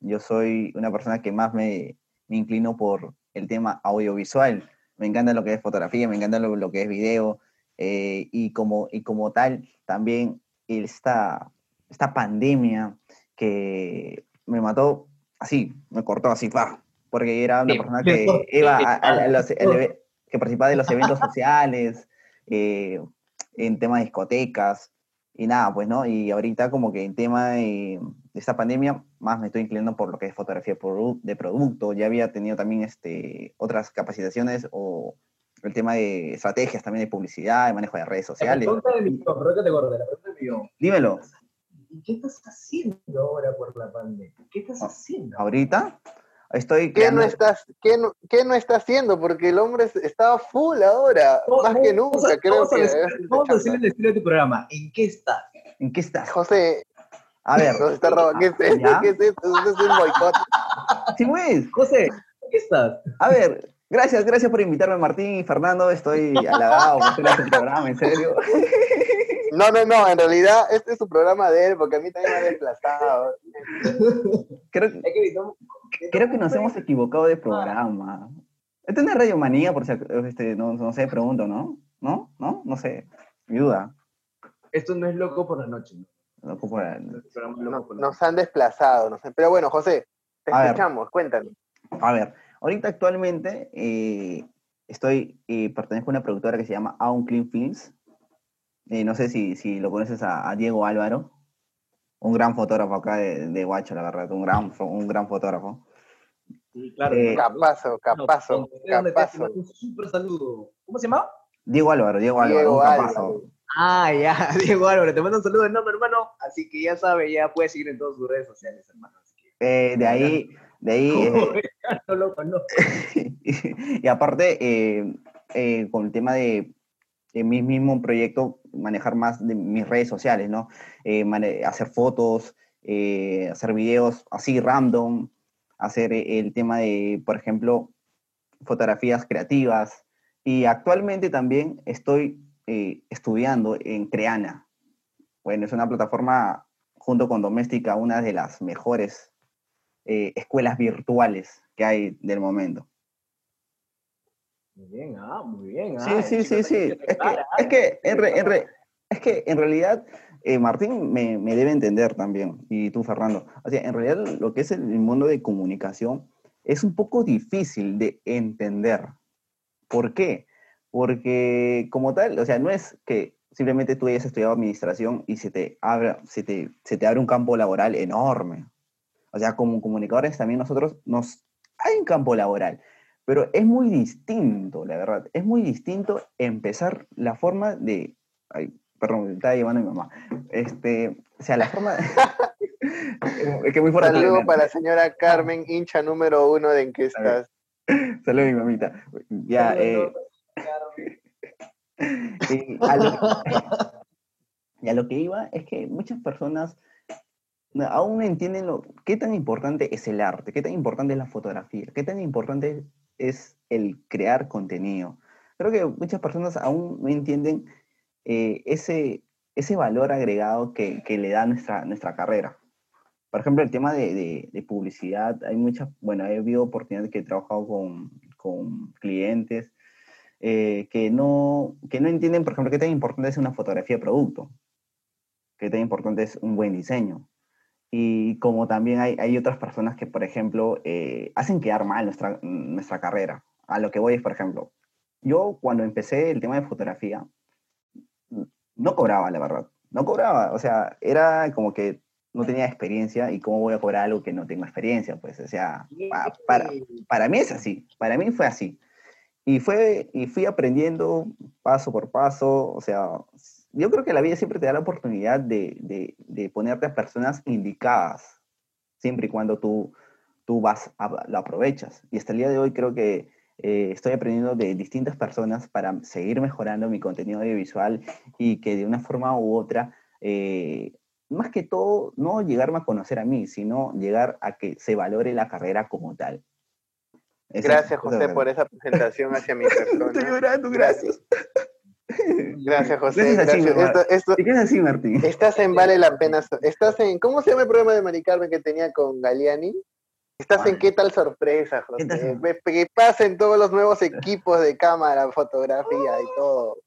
B: yo soy una persona que más me, me inclino por el tema audiovisual. Me encanta lo que es fotografía, me encanta lo, lo que es video. eh, y, como, y como tal, también esta, esta pandemia que me mató así, me cortó así, ¡pah! porque era una persona que iba a, los- eve- que participaba de los eventos sociales, eh, en temas de discotecas, y nada, pues, ¿no? Y ahorita como que en tema de, de esta pandemia, más me estoy inclinando por lo que es fotografía de producto, ya había tenido también este, otras capacitaciones o el tema de estrategias también de publicidad, de manejo de redes
D: La
B: sociales.
D: pregunta de millón, perdón que te corte, la pregunta millón.
B: Dímelo,
D: ¿Y qué estás haciendo ahora por la pandemia? ¿Qué estás
B: Ah,
D: haciendo?
B: ahorita estoy
C: ¿Qué no, estás, qué, no, qué no está haciendo? Porque el hombre es- está full ahora, más que
D: Vamos
C: nunca,
D: a-
C: creo
D: vamos a
C: que.
D: decir-
C: es
D: Vamos a el estilo de tu programa. ¿En qué estás?
B: ¿En qué estás?
C: José,
B: A ver,
C: nos está robando. ¿Qué es esto? ¿Qué es esto? Esto es un boicot.
B: sí, pues.
D: José, ¿en qué estás?
B: A ver, gracias, gracias por invitarme, Martín y Fernando. Estoy halagado por hacer este programa, en serio.
C: No, no, no, en realidad este es su programa de él, porque a mí también me ha desplazado.
B: Creo,
D: Es que necesitamos-
B: creo que nos hemos equivocado de programa. Esto no es Radio Manía, por si este, no, no sé, pregunto, ¿no? ¿No? ¿No? No sé. Mi duda.
D: Esto no es loco por la noche. ¿no?
B: Loco por el-
D: Este
C: No-
D: la noche.
C: nos han desplazado. no sé. Pero bueno, José, te
B: A ver.
C: escuchamos, cuéntanos.
B: A ver, ahorita actualmente eh, estoy, eh, pertenezco a una productora que se llama Aun Clean Films. Eh, no sé si, si lo conoces a, a Diego Álvaro, un gran fotógrafo acá de, de Guacho, la verdad, un gran, un gran fotógrafo.
D: Sí, claro.
B: Eh,
C: Capazo, capazo, capazo.
D: mando Un súper saludo. ¿Cómo se llama?
B: Diego Álvaro, Diego Álvaro,
C: Diego
B: un capazo.
C: Álvaro.
D: Ah, ya, Diego Álvaro, te mando un saludo enorme, hermano. Así que ya sabe, ya puedes seguir en todas sus redes sociales, hermano. Así que,
B: Eh, de ahí, de ahí, eh,
D: no conozco.
B: y, aparte, eh, eh, con el tema de, de mi mismo proyecto, manejar más de mis redes sociales, ¿no? Eh, hacer fotos, eh, hacer videos así random, hacer eh, el tema de, por ejemplo, fotografías creativas. Y actualmente también estoy estudiando en Creana. Bueno, es una plataforma, junto con Doméstica, una de las mejores escuelas virtuales que hay del momento.
D: Muy bien, ah, muy bien.
B: Sí, ah, sí, sí, sí. Es que, es que, en, realidad, eh, Martín me, me, debe entender también, y tú, Fernando. O sea, en realidad lo que es el mundo de comunicación es un poco difícil de entender. ¿Por qué? Porque como tal, o sea, no es que simplemente tú hayas estudiado administración y se te abre, se te, se te abre un campo laboral enorme. O sea, como comunicadores también nosotros nos... Hay un campo laboral, pero es muy distinto, la verdad. Es muy distinto empezar la forma de... Ay, perdón, me está llevando mi mamá. Este, o sea, la forma...
C: es que muy fuerte. Saludos para la señora Carmen, hincha número uno de encuestas.
B: Saludos mi mamita. Ya, eh... y, a lo, y a lo que iba es que muchas personas aún no entienden lo, qué tan importante es el arte, qué tan importante es la fotografía, qué tan importante es el crear contenido. Creo que muchas personas aún no entienden eh, ese, ese valor agregado que, que, le da nuestra, nuestra carrera. Por ejemplo, el tema de, de, publicidad, hay muchas, bueno, he habido oportunidades que he trabajado con, con clientes eh, que, no, que no entienden, por ejemplo, qué tan importante es una fotografía de producto, qué tan importante es un buen diseño. Y como también hay, hay otras personas que, por ejemplo, eh, hacen quedar mal nuestra, nuestra carrera. A lo que voy es, por ejemplo, yo cuando empecé el tema de fotografía, no cobraba, la verdad. No cobraba, o sea, era como que no tenía experiencia y cómo voy a cobrar algo que no tengo experiencia, pues, o sea, para, para mí es así, para mí fue así. Y, fue, y fui aprendiendo paso por paso, o sea, yo creo que la vida siempre te da la oportunidad de, de, ponerte a personas indicadas, siempre y cuando tú, tú vas, a, lo aprovechas. Y hasta el día de hoy creo que eh, estoy aprendiendo de distintas personas para seguir mejorando mi contenido audiovisual y que de una forma u otra, eh, más que todo, no llegarme a conocer a mí, sino llegar a que se valore la carrera como tal.
C: gracias, José, por esa presentación hacia mi persona.
B: Estoy llorando, gracias.
C: Gracias, José.
B: qué así, Martín?
C: Estás en Vale la Pena. Estás en. ¿Cómo se llama el programa de Mari Carmen que tenía con Galeani? Estás en qué tal sorpresa, José. Que pasen todos los nuevos equipos de cámara, fotografía y todo.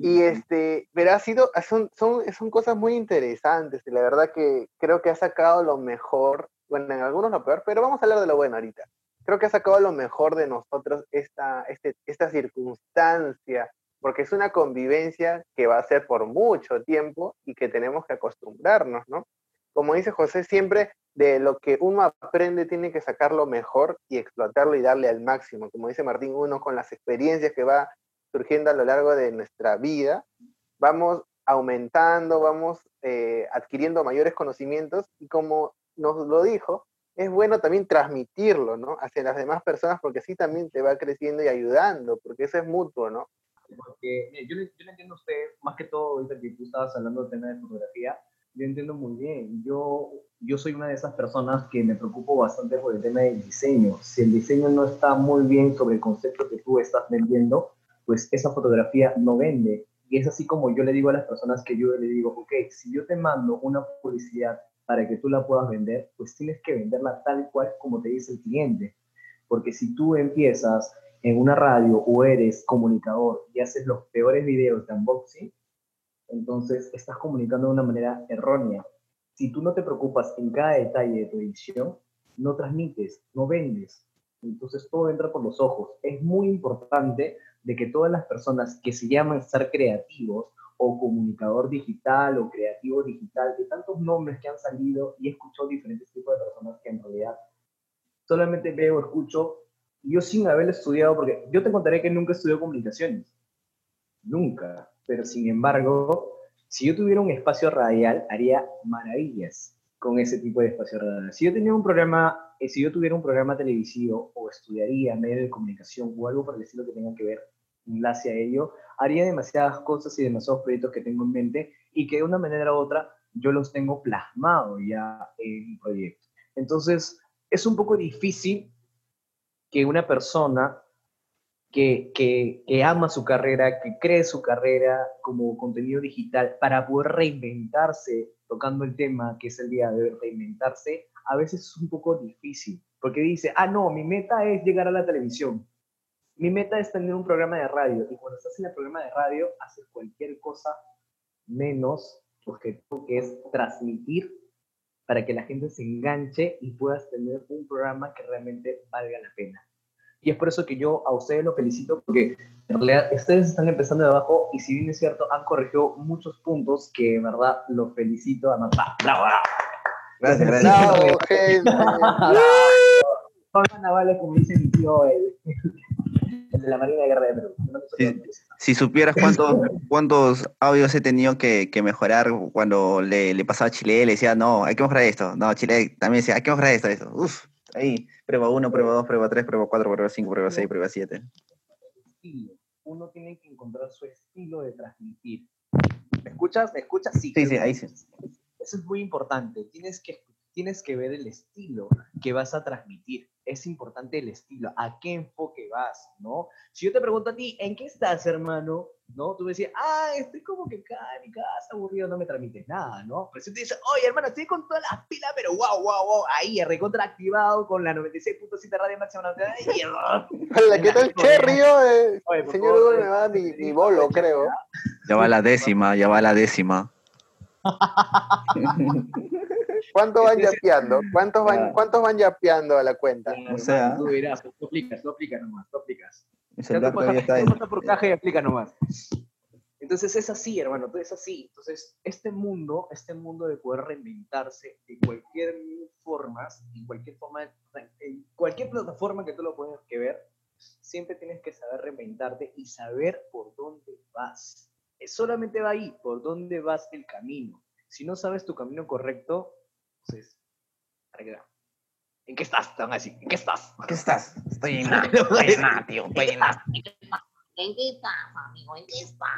C: y este, pero ha sido, son, son, son cosas muy interesantes y la verdad que creo que ha sacado lo mejor, bueno, en algunos lo peor, pero vamos a hablar de lo bueno ahorita creo que ha sacado lo mejor de nosotros esta, este, esta circunstancia, porque es una convivencia que va a ser por mucho tiempo y que tenemos que acostumbrarnos, ¿no? Como dice José, siempre de lo que uno aprende tiene que sacarlo mejor y explotarlo y darle al máximo. Como dice Martín, uno con las experiencias que va surgiendo a lo largo de nuestra vida, vamos aumentando, vamos eh, adquiriendo mayores conocimientos y como nos lo dijo, es bueno también transmitirlo, ¿no? Hacia las demás personas, porque así también te va creciendo y ayudando, porque eso es mutuo, ¿no?
D: Porque yo, yo entiendo a usted, más que todo, ahorita que tú estabas hablando del tema de fotografía, yo entiendo muy bien. Yo, yo soy una de esas personas que me preocupo bastante por el tema del diseño. Si el diseño no está muy bien sobre el concepto que tú estás vendiendo, pues esa fotografía no vende. Y es así como yo le digo a las personas que yo le digo, ok, si yo te mando una publicidad para que tú la puedas vender, pues tienes que venderla tal cual como te dice el cliente. Porque si tú empiezas en una radio o eres comunicador y haces los peores videos de unboxing, entonces estás comunicando de una manera errónea. Si tú no te preocupas en cada detalle de tu edición, no transmites, no vendes. Entonces todo entra por los ojos. Es muy importante de que todas las personas que se llaman ser creativos o comunicador digital o creativo digital, de tantos nombres que han salido y he escuchado diferentes tipos de personas que en realidad solamente veo, escucho, yo sin haber estudiado, porque yo te contaré que nunca estudié comunicaciones, nunca, pero sin embargo, si yo tuviera un espacio radial, haría maravillas con ese tipo de espacio radial. Si yo tenía un programa, eh, si yo tuviera un programa televisivo o estudiaría medio de comunicación o algo por el estilo que tenga que ver enlace a ello, haría demasiadas cosas y demasiados proyectos que tengo en mente y que de una manera u otra yo los tengo plasmado ya en un proyecto. Entonces, es un poco difícil que una persona que, que, que, ama su carrera, que cree su carrera como contenido digital para poder reinventarse, tocando el tema que es el día de reinventarse, a veces es un poco difícil. Porque dice, ah, no, mi meta es llegar a la televisión. Mi meta es tener un programa de radio. Y cuando estás en el programa de radio, haces cualquier cosa menos objetivo que es transmitir para que la gente se enganche y puedas tener un programa que realmente valga la pena. Y es por eso que yo a ustedes los felicito, porque en realidad ustedes están empezando de abajo y si bien es cierto, han corregido muchos puntos que en verdad los felicito. Además, ¡bravo!
B: Gracias, gracias.
C: gente!
D: Pongan navales como dice mi tío, el, el de la Marina de Guerra de Perú. No sorprendes.
B: Si supieras cuántos, cuántos audios he tenido que, que mejorar cuando le, le pasaba a Chile, le decía, no, hay que mejorar esto. No, Chile también decía, hay que mejorar esto, esto. Uf, ahí, prueba 1, prueba 2, prueba 3, prueba 4, prueba 5, prueba 6, prueba 7.
D: estilo. Uno tiene que encontrar su estilo de transmitir. ¿Me escuchas? ¿Me escuchas? Sí.
B: Sí, sí, ahí
D: sí. Eso es muy importante. Tienes que, tienes que ver el estilo que vas a transmitir. Es importante el estilo. ¿A qué enfoque vas? ¿no? Si yo te pregunto a ti, ¿en qué estás, hermano? ¿No? Tú me decías, ah, estoy como que acá en mi casa, aburrido, no me transmites nada, ¿no? Pero si te dices, oye, hermano, estoy con todas las pilas, pero wow, wow, wow, ahí, recontra activado con la 96.7 Radio Máxima y-
C: Hola, ¿qué tal, Cherry? Yo, eh,
D: Oye,
C: señor
D: favor,
C: Hugo me va mi, mi bolo, creo.
B: Ya va la décima, ya va la décima.
C: ¿Cuánto van yapeando? ¿Cuántos van,
B: Ah.
C: ¿Cuántos van yapeando a la cuenta?
B: O sea-
D: Tú dirás, tú aplicas, tú aplicas nomás, tú aplicas.
B: Mi
D: Ya
B: celular
D: tú
B: todavía está
D: pasas por caja y aplica nomás. Entonces es así, hermano, todo es así. Entonces, este mundo, este mundo de poder reinventarse de cualquier forma, en cualquier forma, en cualquier plataforma que tú lo puedas que ver, siempre tienes que saber reinventarte y saber por dónde vas. Es solamente va ahí, por dónde vas el camino. Si no sabes tu camino correcto, entonces. ¿En qué estás? Te van a decir, ¿en qué estás?
B: ¿Qué estás? Estoy en nada, estoy en nada, tío, estoy en nada.
G: ¿En qué estás, amigo? ¿En qué estás?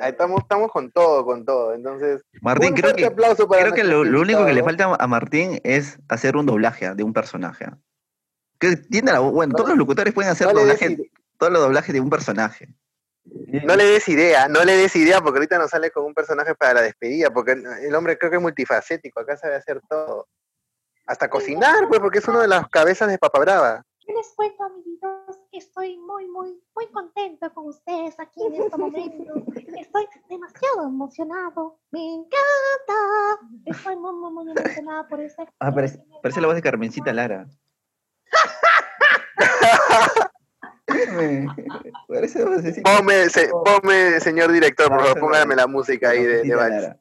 C: Ahí estamos, estamos con todo, con todo. Entonces,
B: Martín,
C: un
B: creo que,
C: aplauso para
B: creo que lo, lo único que le falta a Martín es hacer un doblaje ah, de un personaje. ah. Que tiene la voz- bueno, todos los locutores pueden hacer
C: No le, des,
B: doblaje, todos los doblajes de un personaje.
C: No le des idea, no le des idea, porque ahorita nos sale con un personaje para la despedida, porque el hombre creo que es multifacético, acá sabe hacer todo. Hasta cocinar, pues, porque es una de las cabezas de Papa Brava.
G: Yo les cuento, amiguitos, que estoy muy, muy, muy contenta con ustedes aquí en este momento. Estoy demasiado emocionado. Me encanta. Estoy muy, muy, muy emocionada por este.
B: Ah, parece, parece la voz de Carmencita Lara. Me- parece de-
C: Ponme, se- ponme, señor director, por favor, póngame la música ahí de, de Vals.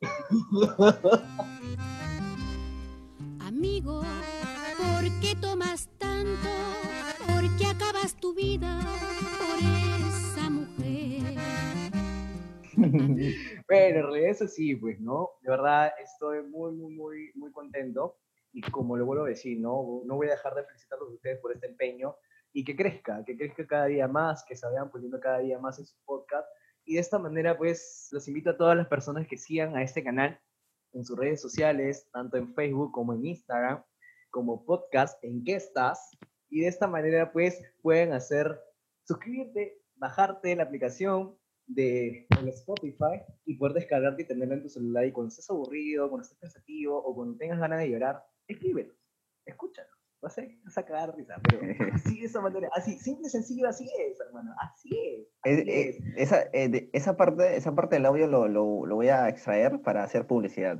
H: Amigo, ¿por qué tomas tanto? ¿Por qué acabas tu vida por esa mujer?
D: Bueno, en realidad eso sí, pues, ¿no? De verdad estoy muy, muy, muy, muy contento. Y como le vuelvo a decir, ¿no? No voy a dejar de felicitarlos a ustedes por este empeño y que crezca, que crezca cada día más, que se vayan poniendo cada día más en su podcast. Y de esta manera, pues, los invito a todas las personas que sigan a este canal en sus redes sociales, tanto en Facebook como en Instagram, como podcast, ¿en qué estás? Y de esta manera, pues, pueden hacer, suscribirte, bajarte la aplicación de el Spotify y poder descargarte y tenerla en tu celular. Y cuando estés aburrido, cuando estés pensativo o cuando tengas ganas de llorar, escríbelos, escúchalos. Vas a, vas a cagar de risa, pero así de esa manera, así, simple y sencillo, así es, hermano, así es.
B: Eh,
D: así es.
B: esa, eh, de- esa, parte, esa parte del audio lo, lo, lo voy a extraer para hacer publicidad.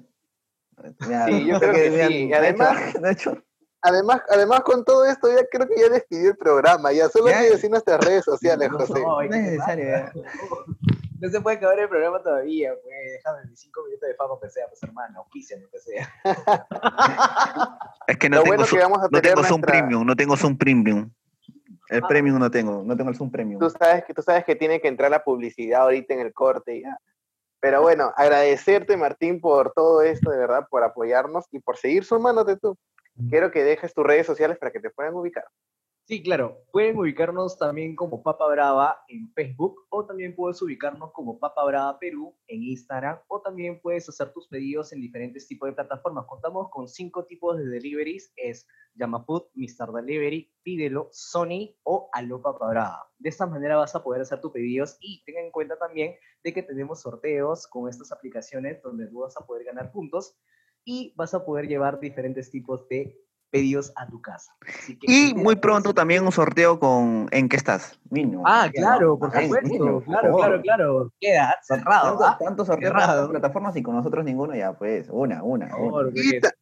B: Mira,
C: Sí, yo creo que
B: mira,
C: sí. Además-
B: de hecho,
C: Además, además, con todo esto, ya creo que ya despidió el programa. Ya solo hay que decir nuestras redes sociales,
D: No,
C: José.
D: no,
B: no es necesario.
D: No se puede acabar el programa todavía, pues. Déjame mis cinco minutos de fama, que sea, pues, hermano, auspician, lo que sea.
B: Es que no
C: Lo
B: tengo,
C: bueno
B: su-
C: que vamos a
B: no tengo Zoom
C: nuestra-
B: Premium, no tengo Zoom Premium. El
D: Ah.
B: Premium no tengo, no tengo el Zoom Premium.
C: Tú sabes que tú sabes que tiene que entrar la publicidad ahorita en el corte ya. Pero bueno, agradecerte Martín por todo esto, de verdad, por apoyarnos y por seguir sumándote tú. Quiero que dejes tus redes sociales para que te puedan ubicar.
D: Sí, claro. Pueden ubicarnos también como Papa Brava en Facebook o también puedes ubicarnos como Papa Brava Perú en Instagram o también puedes hacer tus pedidos en diferentes tipos de plataformas. Contamos con cinco tipos de deliveries. Es Yamafood, Mr. Delivery, Pídelo, Sony o Aló Papa Brava. De esta manera vas a poder hacer tus pedidos y ten en cuenta también de que tenemos sorteos con estas aplicaciones donde tú vas a poder ganar puntos y vas a poder llevar diferentes tipos de pedidos a tu casa. Así que
B: Y muy pronto también un sorteo con ¿En qué estás? Niño.
D: Ah, claro, por supuesto. claro, claro, claro. Queda cerrado.
B: Tanto,
D: ¿ah?
B: tanto sorteo para
D: Cerrado.
B: plataformas y con nosotros ninguno, ya pues, una, una.
D: Por
B: una.
D: favor,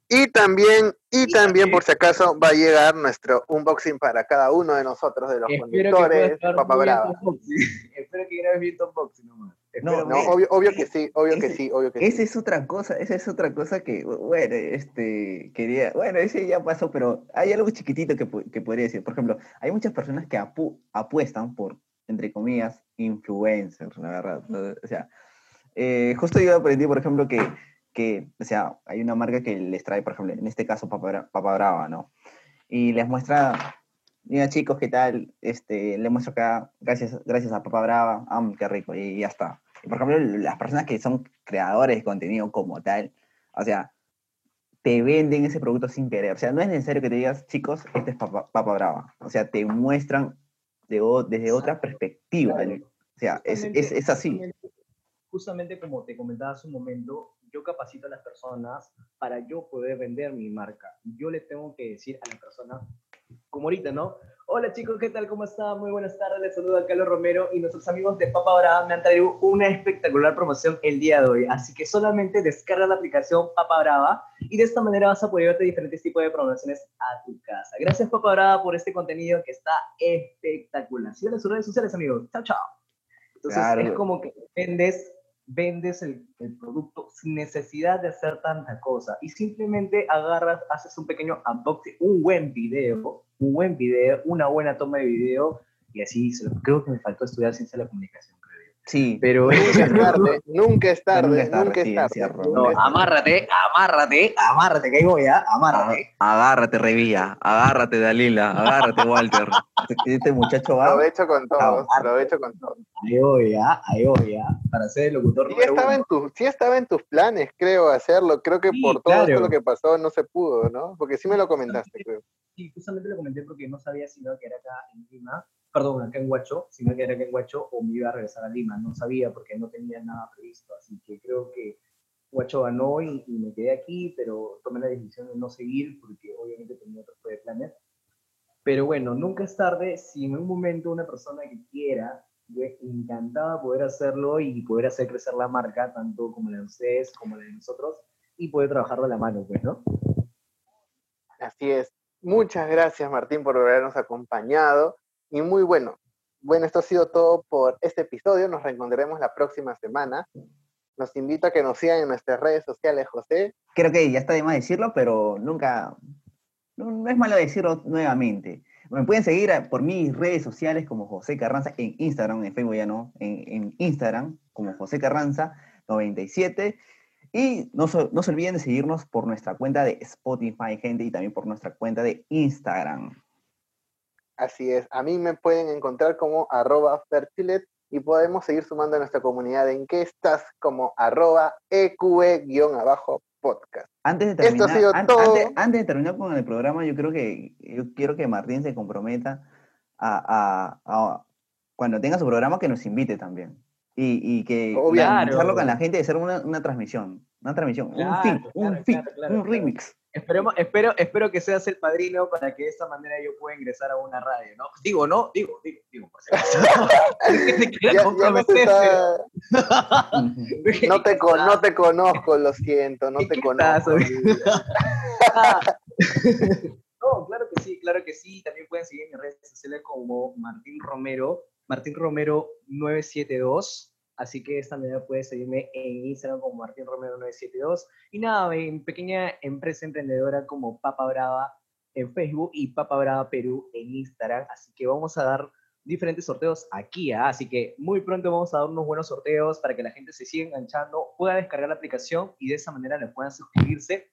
C: Y, también, y también por si acaso va a llegar nuestro unboxing para cada uno de nosotros, de los
D: Espero
C: conductores,
D: bien
C: Brava.
D: Espero que grabes bien tu unboxing nomás.
B: No,
C: No, obvio, obvio que sí, obvio que sí, obvio que sí.
B: Esa es otra cosa, esa es otra cosa que, bueno, este, quería, bueno, ese ya pasó, pero hay algo chiquitito que, que podría decir. Por ejemplo, hay muchas personas que apu- apuestan por, entre comillas, influencers, la verdad. O sea, eh, justo yo aprendí, por ejemplo, que, que, o sea, hay una marca que les trae, por ejemplo, en este caso, Papa, Papa Brava, ¿no? Y les muestra, mira chicos, ¿qué tal? Este, le muestro acá, gracias, gracias a Papa Brava, qué rico, y ya está. Y por ejemplo, las personas que son creadores de contenido como tal, o sea, te venden ese producto sin querer. O sea, no es necesario que te digas, chicos, este es Papa, Papa Brava. O sea, te muestran de desde otra perspectiva.
D: Claro.
B: O sea, es, es, es así.
D: Justamente, justamente como te comentaba hace un momento, yo capacito a las personas para yo poder vender mi marca. Yo le tengo que decir a la persona, como ahorita, ¿no? Hola chicos, ¿qué tal? ¿Cómo están? Muy buenas tardes, les saluda Carlos Romero y nuestros amigos de Papa Brava me han traído una espectacular promoción el día de hoy. Así que solamente descarga la aplicación Papa Brava y de esta manera vas a poder verte diferentes tipos de promociones a tu casa. Gracias Papa Brava por este contenido que está espectacular. Síguenos en sus redes sociales, amigos. Chao, chao. Entonces
B: Claro.
D: es como que vendes, vendes el, producto sin necesidad de hacer tanta cosa y simplemente agarras, haces un pequeño unboxing, un buen video, un buen video, una buena toma de video y así creo que me faltó estudiar ciencia de la comunicación.
B: Sí,
D: Pero
C: Nunca es tarde, nunca es tarde,
B: Nunca es tarde,
C: nunca es
B: sí,
C: tarde.
B: es cierto.
C: nunca
D: no, amárrate, amárrate, amárrate, que ahí voy, ¿ah? amárrate.
B: Agárrate, Revilla, agárrate, Dalila, agárrate, Walter. Este- Este muchacho va.
C: Aprovecho con todos,
B: Ah,
C: aprovecho con todos.
D: Ahí voy, ¿ah? ahí voy, ¿ah? para ser el locutor
C: Sí estaba, en tus, sí estaba en tus planes, creo, hacerlo. Creo que
D: Sí,
C: por todo esto
D: claro.
C: lo que pasó no se pudo, ¿no? Porque sí me lo comentaste, creo.
D: Sí, justamente lo comenté porque no sabía si no que era acá en Lima, perdón, acá en Huacho, si no que era acá en Huacho o me iba a regresar a Lima. No sabía porque no tenía nada previsto. Así que creo que Huacho ganó y, y me quedé aquí, pero tomé la decisión de no seguir porque obviamente tenía otro tipo de planes. Pero bueno, nunca es tarde. Si en un momento una persona que quiera, yo encantada poder hacerlo y poder hacer crecer la marca, tanto como la de ustedes como la de nosotros, y poder trabajar de la mano, pues, ¿no?
C: Así es. Muchas gracias, Martín, por habernos acompañado. Y muy bueno. Bueno, esto ha sido todo por este episodio. Nos reencontraremos la próxima semana. Nos invito a que nos sigan en nuestras redes sociales, José.
B: Creo que ya está de más decirlo, pero nunca. No, es malo decirlo nuevamente. Me pueden seguir por mis redes sociales como José Carranza en Instagram, en Facebook ya no, en, en Instagram como José Carranza 97. Y no, no se olviden de seguirnos por nuestra cuenta de Spotify, gente, y también por nuestra cuenta de Instagram.
C: Así es. A mí me pueden encontrar como arroba fertilet y podemos seguir sumando a nuestra comunidad en que estás como arroba eqe-abajo podcast.
B: Antes de
C: Esto ha
B: terminar,
C: sido
B: an-
C: todo.
B: antes, antes de terminar con el programa, yo creo que yo quiero que Martín se comprometa a, a- a- cuando tenga su programa que nos invite también. Y, y que
C: Obvio.
B: analizarlo con la gente y hacer una, una transmisión. Una transmisión,
D: Claro,
B: un fit,
D: claro,
B: un
D: claro,
B: fit,
D: claro,
B: un
D: claro.
B: remix.
D: Esperemos, espero, espero que seas el padrino para que de esta manera yo pueda ingresar a una radio, ¿no? Digo, ¿no? Digo, digo, digo, por si acaso.
C: Ya- ya no, está- te, con- no te conozco, lo siento, no
D: ¿Qué-
C: te conozco.
D: No, claro que sí, claro que sí. También pueden seguir en mis redes sociales como Martín Romero, Martín Romero 972. Así que de esta manera puedes seguirme en Instagram como Martín Romero 972. Y nada, en pequeña empresa emprendedora como Papa Brava en Facebook y Papa Brava Perú en Instagram. Así que vamos a dar diferentes sorteos aquí, ¿ah? así que muy pronto vamos a dar unos buenos sorteos para que la gente se siga enganchando, pueda descargar la aplicación y de esa manera le puedan suscribirse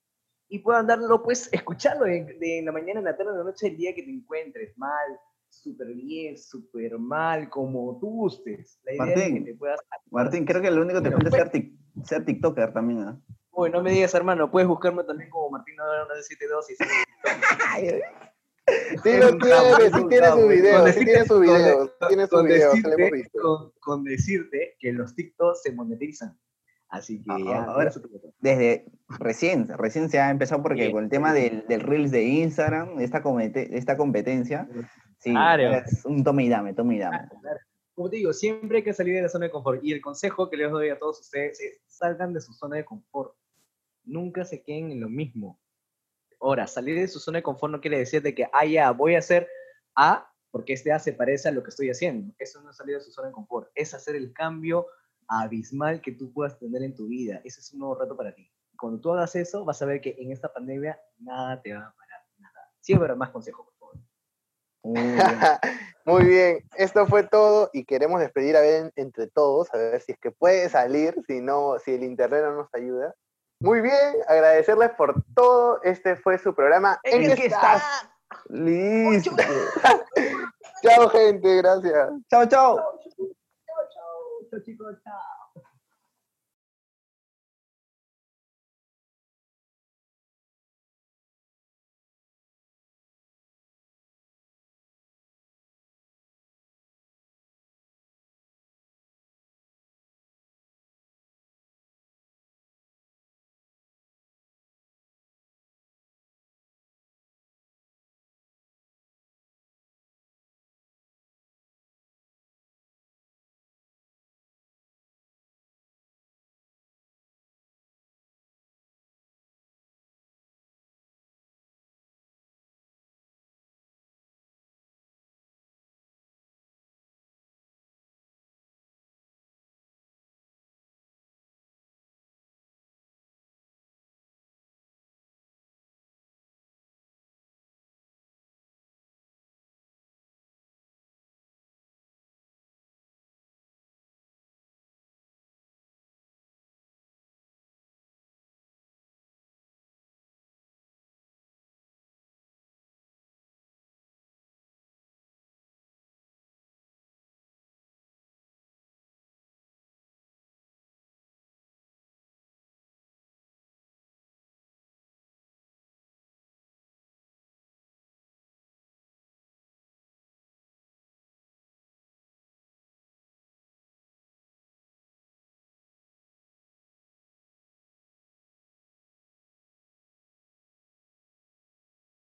D: y puedan darlo, pues, escucharlo de, la mañana, en la tarde, en la noche, el día que te encuentres mal, súper bien, súper mal, como tú gustes. La idea es
B: Martín,
D: que te puedas...
B: Martín, creo que lo único que te falta es ser, tic- ser TikToker también, ¿ah?
D: Uy, no me digas, hermano, puedes buscarme también como Martín 972 y sí,
C: Sí lo tiene, sí tiene su video, sí tiene su video,
D: con-
C: tiene su
D: con
C: video, se lo
D: decirte-
C: hemos visto.
D: Con, con decirte que los TikToks se monetizan. Así que
B: Ah,
D: ya,
B: ahora-. Desde recién, recién se ha empezado porque
D: Sí.
B: con el tema del, del Reels de Instagram, esta, comete- esta competencia, sí,
D: Claro.
B: es un tome y dame, tome y dame.
D: Como te digo, siempre hay que salir de la zona de confort. Y el consejo que les doy a todos ustedes es salgan de su zona de confort. Nunca se queden en lo mismo. Ahora, salir de su zona de confort no quiere decir de que, ah, ya, voy a hacer A porque este A se parece a lo que estoy haciendo. Eso no es salir de su zona de confort. Es hacer el cambio abismal que tú puedas tener en tu vida. Ese es un nuevo reto para ti. Cuando tú hagas eso, vas a ver que en esta pandemia nada te va a parar. Nada. Siempre habrá más consejos.
B: Muy bien.
C: Muy bien, esto fue todo y queremos despedir a ver entre todos, a ver si es que puede salir, si no, si el internet no nos ayuda. Muy bien, agradecerles por todo. Este fue su programa. ¿En,
B: ¿En
C: qué
B: qué
C: estás?
B: Listo.
C: Chao, gente, gracias.
B: Chao, chao.
D: Chao, chicos. Chao.